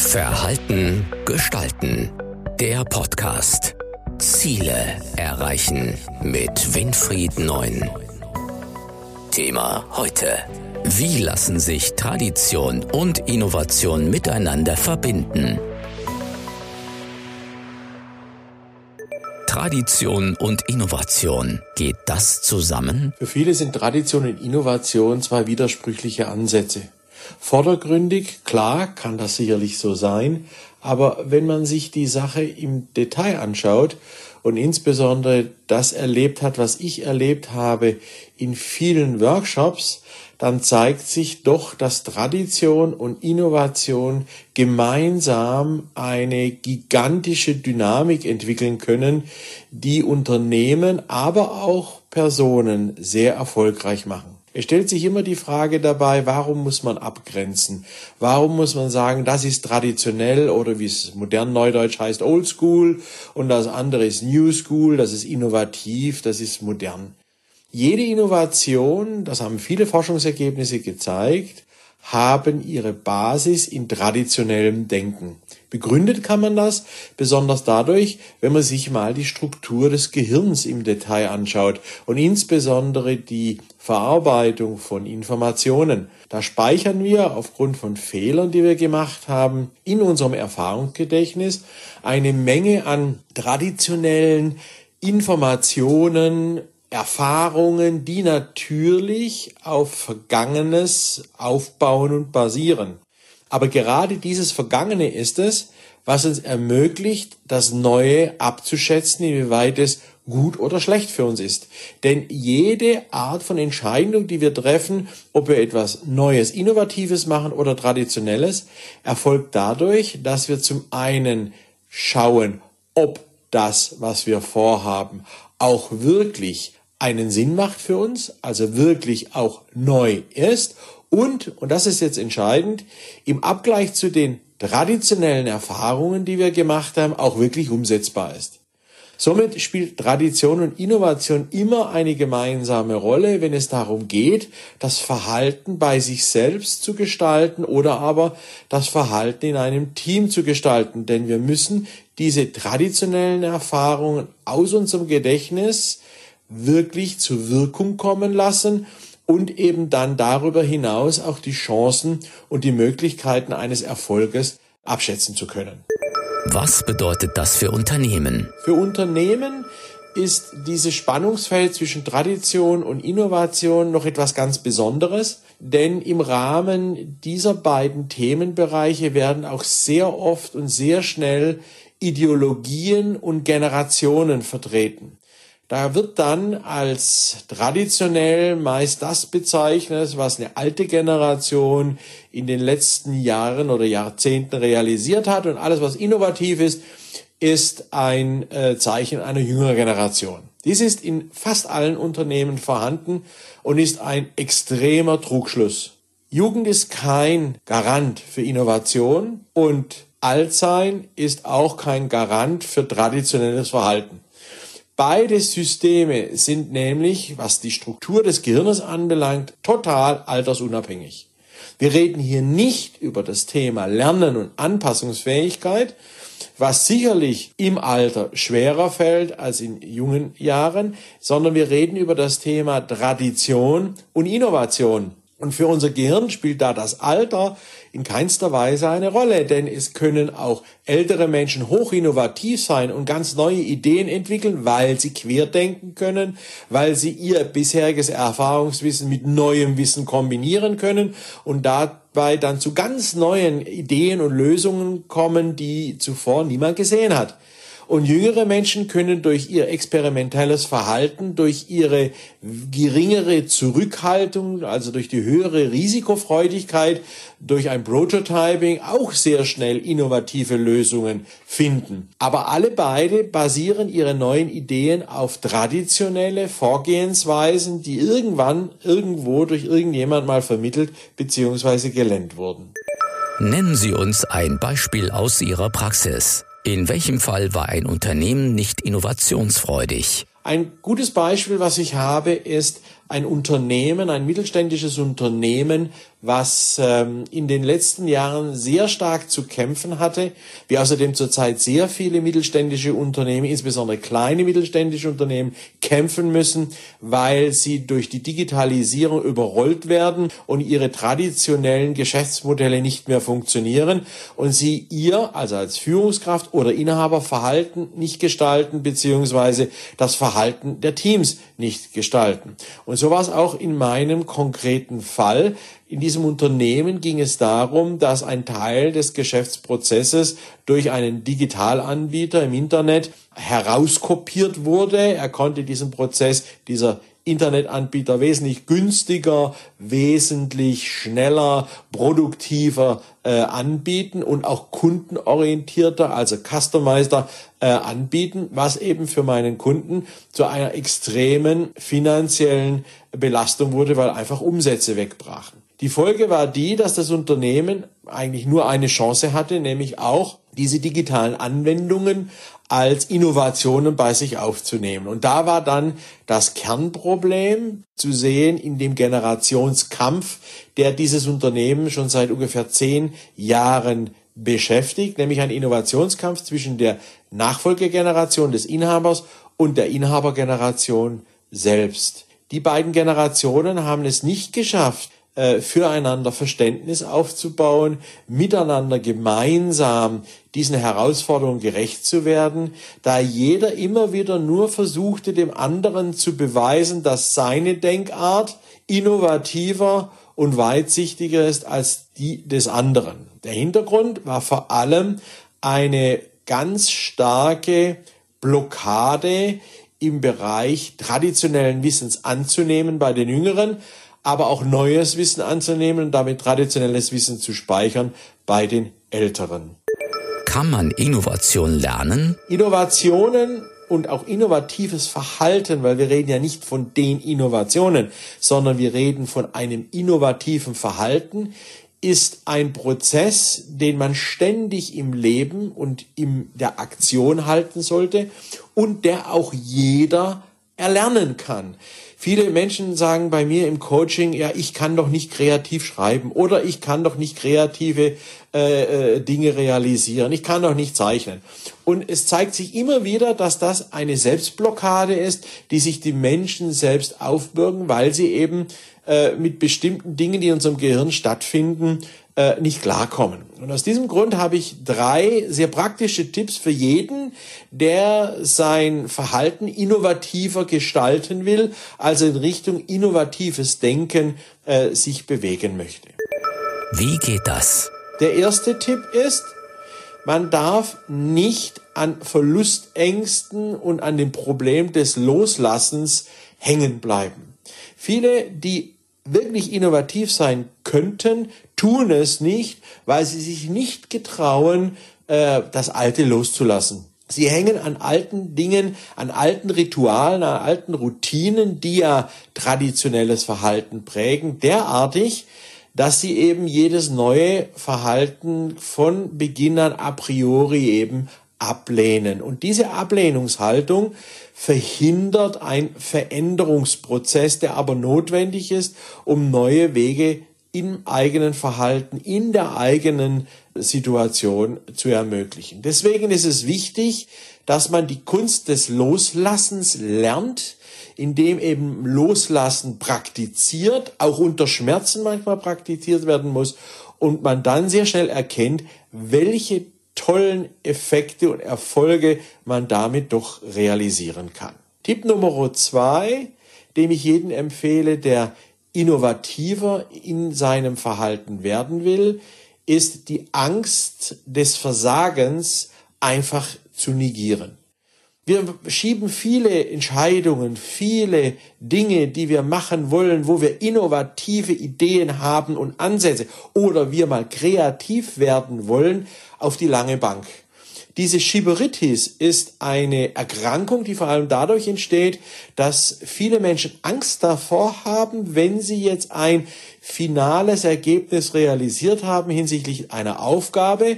Verhalten gestalten. Der Podcast. Ziele erreichen mit Winfried Neun. Thema heute. Wie lassen sich Tradition und Innovation miteinander verbinden? Tradition und Innovation. Geht das zusammen? Für viele sind Tradition und Innovation zwei widersprüchliche Ansätze. Vordergründig, klar, kann das sicherlich so sein, aber wenn man sich die Sache im Detail anschaut und insbesondere das erlebt hat, was ich erlebt habe in vielen Workshops, dann zeigt sich doch, dass Tradition und Innovation gemeinsam eine gigantische Dynamik entwickeln können, die Unternehmen, aber auch Personen sehr erfolgreich machen. Es stellt sich immer die Frage dabei, warum muss man abgrenzen? Warum muss man sagen, das ist traditionell oder wie es modern neudeutsch heißt, old school und das andere ist new school, das ist innovativ, das ist modern. Jede Innovation, das haben viele Forschungsergebnisse gezeigt, haben ihre Basis in traditionellem Denken. Begründet kann man das besonders dadurch, wenn man sich mal die Struktur des Gehirns im Detail anschaut und insbesondere die Verarbeitung von Informationen. Da speichern wir aufgrund von Fehlern, die wir gemacht haben, in unserem Erfahrungsgedächtnis eine Menge an traditionellen Informationen, Erfahrungen, die natürlich auf Vergangenes aufbauen und basieren. Aber gerade dieses Vergangene ist es, was uns ermöglicht, das Neue abzuschätzen, inwieweit es gut oder schlecht für uns ist. Denn jede Art von Entscheidung, die wir treffen, ob wir etwas Neues, Innovatives machen oder Traditionelles, erfolgt dadurch, dass wir zum einen schauen, ob das, was wir vorhaben, auch wirklich einen Sinn macht für uns, also wirklich auch neu ist und, und das ist jetzt entscheidend, im Abgleich zu den traditionellen Erfahrungen, die wir gemacht haben, auch wirklich umsetzbar ist. Somit spielt Tradition und Innovation immer eine gemeinsame Rolle, wenn es darum geht, das Verhalten bei sich selbst zu gestalten oder aber das Verhalten in einem Team zu gestalten. Denn wir müssen diese traditionellen Erfahrungen aus unserem Gedächtnis wirklich zur Wirkung kommen lassen und eben dann darüber hinaus auch die Chancen und die Möglichkeiten eines Erfolges abschätzen zu können. Was bedeutet das für Unternehmen? Für Unternehmen ist dieses Spannungsfeld zwischen Tradition und Innovation noch etwas ganz Besonderes, denn im Rahmen dieser beiden Themenbereiche werden auch sehr oft und sehr schnell Ideologien und Generationen vertreten. Da wird dann als traditionell meist das bezeichnet, was eine alte Generation in den letzten Jahren oder Jahrzehnten realisiert hat und alles, was innovativ ist, ist ein äh, Zeichen einer jüngeren Generation. Dies ist in fast allen Unternehmen vorhanden und ist ein extremer Trugschluss. Jugend ist kein Garant für Innovation und Altsein ist auch kein Garant für traditionelles Verhalten. Beide Systeme sind nämlich, was die Struktur des Gehirnes anbelangt, total altersunabhängig. Wir reden hier nicht über das Thema Lernen und Anpassungsfähigkeit, was sicherlich im Alter schwerer fällt als in jungen Jahren, sondern wir reden über das Thema Tradition und Innovation. Und für unser Gehirn spielt da das Alter in keinster Weise eine Rolle, denn es können auch ältere Menschen hochinnovativ sein und ganz neue Ideen entwickeln, weil sie querdenken können, weil sie ihr bisheriges Erfahrungswissen mit neuem Wissen kombinieren können und dabei dann zu ganz neuen Ideen und Lösungen kommen, die zuvor niemand gesehen hat. Und jüngere Menschen können durch ihr experimentelles Verhalten, durch ihre geringere Zurückhaltung, also durch die höhere Risikofreudigkeit, durch ein Prototyping auch sehr schnell innovative Lösungen finden. Aber alle beide basieren ihre neuen Ideen auf traditionelle Vorgehensweisen, die irgendwann irgendwo durch irgendjemand mal vermittelt bzw. gelernt wurden. Nennen Sie uns ein Beispiel aus Ihrer Praxis. In welchem Fall war ein Unternehmen nicht innovationsfreudig? Ein gutes Beispiel, was ich habe, ist ein Unternehmen, ein mittelständisches Unternehmen, was ähm, in den letzten Jahren sehr stark zu kämpfen hatte. Wir außerdem zurzeit sehr viele mittelständische Unternehmen, insbesondere kleine mittelständische Unternehmen, kämpfen müssen, weil sie durch die Digitalisierung überrollt werden und ihre traditionellen Geschäftsmodelle nicht mehr funktionieren und sie ihr, also als Führungskraft oder Inhaber, Verhalten nicht gestalten, beziehungsweise das Verhalten der Teams nicht gestalten. Und so war es auch in meinem konkreten Fall. In diesem Unternehmen ging es darum, dass ein Teil des Geschäftsprozesses durch einen Digitalanbieter im Internet herauskopiert wurde. Er konnte diesen Prozess, dieser Internetanbieter wesentlich günstiger, wesentlich schneller, produktiver äh, anbieten und auch kundenorientierter, also customizer äh, anbieten, was eben für meinen Kunden zu einer extremen finanziellen Belastung wurde, weil einfach Umsätze wegbrachen. Die Folge war die, dass das Unternehmen eigentlich nur eine Chance hatte, nämlich auch diese digitalen Anwendungen als Innovationen bei sich aufzunehmen. Und da war dann das Kernproblem zu sehen in dem Generationskampf, der dieses Unternehmen schon seit ungefähr zehn Jahren beschäftigt, nämlich ein Innovationskampf zwischen der Nachfolgegeneration des Inhabers und der Inhabergeneration selbst. Die beiden Generationen haben es nicht geschafft, äh, füreinander Verständnis aufzubauen, miteinander gemeinsam diesen Herausforderungen gerecht zu werden, da jeder immer wieder nur versuchte, dem anderen zu beweisen, dass seine Denkart innovativer und weitsichtiger ist als die des anderen. Der Hintergrund war vor allem eine ganz starke Blockade im Bereich traditionellen Wissens anzunehmen bei den Jüngeren, aber auch neues Wissen anzunehmen und damit traditionelles Wissen zu speichern bei den Älteren. Kann man Innovation lernen? Innovationen und auch innovatives Verhalten, weil wir reden ja nicht von den Innovationen, sondern wir reden von einem innovativen Verhalten, ist ein Prozess, den man ständig im Leben und in der Aktion halten sollte und der auch jeder erlernen kann. Viele Menschen sagen bei mir im Coaching, ja, ich kann doch nicht kreativ schreiben oder ich kann doch nicht kreative äh, äh, Dinge realisieren, ich kann doch nicht zeichnen. Und es zeigt sich immer wieder, dass das eine Selbstblockade ist, die sich die Menschen selbst aufbürgen, weil sie eben äh, mit bestimmten Dingen, die in unserem Gehirn stattfinden, äh, nicht klarkommen. Und aus diesem Grund habe ich drei sehr praktische Tipps für jeden, der sein Verhalten innovativer gestalten will, also in Richtung innovatives Denken äh, sich bewegen möchte. Wie geht das? Der erste Tipp ist, man darf nicht an Verlustängsten und an dem Problem des Loslassens hängen bleiben. Viele, die wirklich innovativ sein könnten, tun es nicht, weil sie sich nicht getrauen, äh, das Alte loszulassen. Sie hängen an alten Dingen, an alten Ritualen, an alten Routinen, die ja traditionelles Verhalten prägen, derartig, dass sie eben jedes neue Verhalten von Beginn an a priori eben ablehnen. Und diese Ablehnungshaltung verhindert ein Veränderungsprozess, der aber notwendig ist, um neue Wege im eigenen Verhalten, in der eigenen Situation zu ermöglichen. Deswegen ist es wichtig, dass man die Kunst des Loslassens lernt, indem eben Loslassen praktiziert, auch unter Schmerzen manchmal praktiziert werden muss und man dann sehr schnell erkennt, welche tollen Effekte und Erfolge man damit doch realisieren kann. Tipp Nummer zwei, dem ich jeden empfehle, der innovativer in seinem Verhalten werden will, ist die Angst des Versagens einfach zu negieren. Wir schieben viele Entscheidungen, viele Dinge, die wir machen wollen, wo wir innovative Ideen haben und Ansätze oder wir mal kreativ werden wollen, auf die lange Bank. Diese Schiberitis ist eine Erkrankung, die vor allem dadurch entsteht, dass viele Menschen Angst davor haben, wenn sie jetzt ein finales Ergebnis realisiert haben hinsichtlich einer Aufgabe,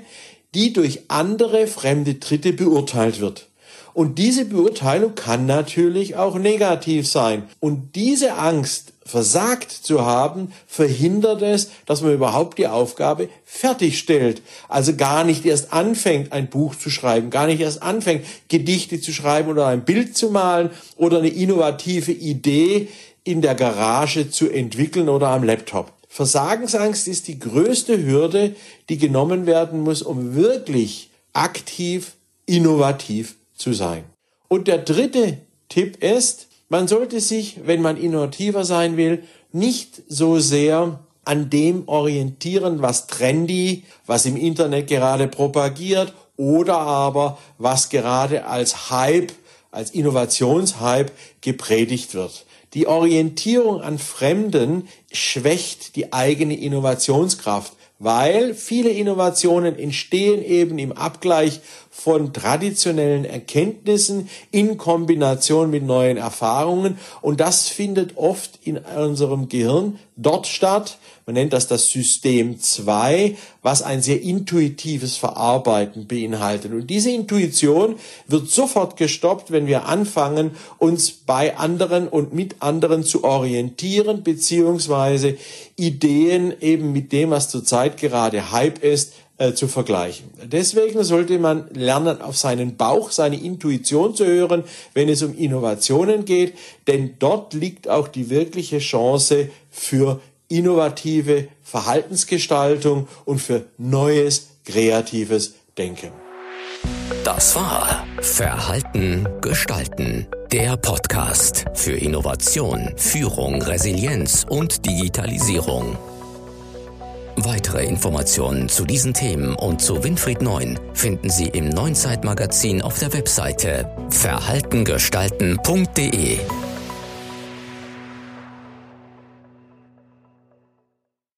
die durch andere fremde Dritte beurteilt wird. Und diese Beurteilung kann natürlich auch negativ sein. Und diese Angst, versagt zu haben, verhindert es, dass man überhaupt die Aufgabe fertigstellt. Also gar nicht erst anfängt, ein Buch zu schreiben, gar nicht erst anfängt, Gedichte zu schreiben oder ein Bild zu malen oder eine innovative Idee in der Garage zu entwickeln oder am Laptop. Versagensangst ist die größte Hürde, die genommen werden muss, um wirklich aktiv, innovativ zu sein. Und der dritte Tipp ist, man sollte sich, wenn man innovativer sein will, nicht so sehr an dem orientieren, was trendy, was im Internet gerade propagiert oder aber was gerade als Hype, als Innovationshype gepredigt wird. Die Orientierung an Fremden schwächt die eigene Innovationskraft weil viele Innovationen entstehen eben im Abgleich von traditionellen Erkenntnissen in Kombination mit neuen Erfahrungen und das findet oft in unserem Gehirn dort statt. Man nennt das das System 2, was ein sehr intuitives Verarbeiten beinhaltet. Und diese Intuition wird sofort gestoppt, wenn wir anfangen, uns bei anderen und mit anderen zu orientieren, beziehungsweise Ideen eben mit dem, was zurzeit gerade Hype ist, äh, zu vergleichen. Deswegen sollte man lernen, auf seinen Bauch, seine Intuition zu hören, wenn es um Innovationen geht, denn dort liegt auch die wirkliche Chance für innovative Verhaltensgestaltung und für neues, kreatives Denken. Das war Verhalten gestalten. Der Podcast für Innovation, Führung, Resilienz und Digitalisierung. Weitere Informationen zu diesen Themen und zu Winfried Neun finden Sie im Neunzeitmagazin auf der Webseite verhaltengestalten.de.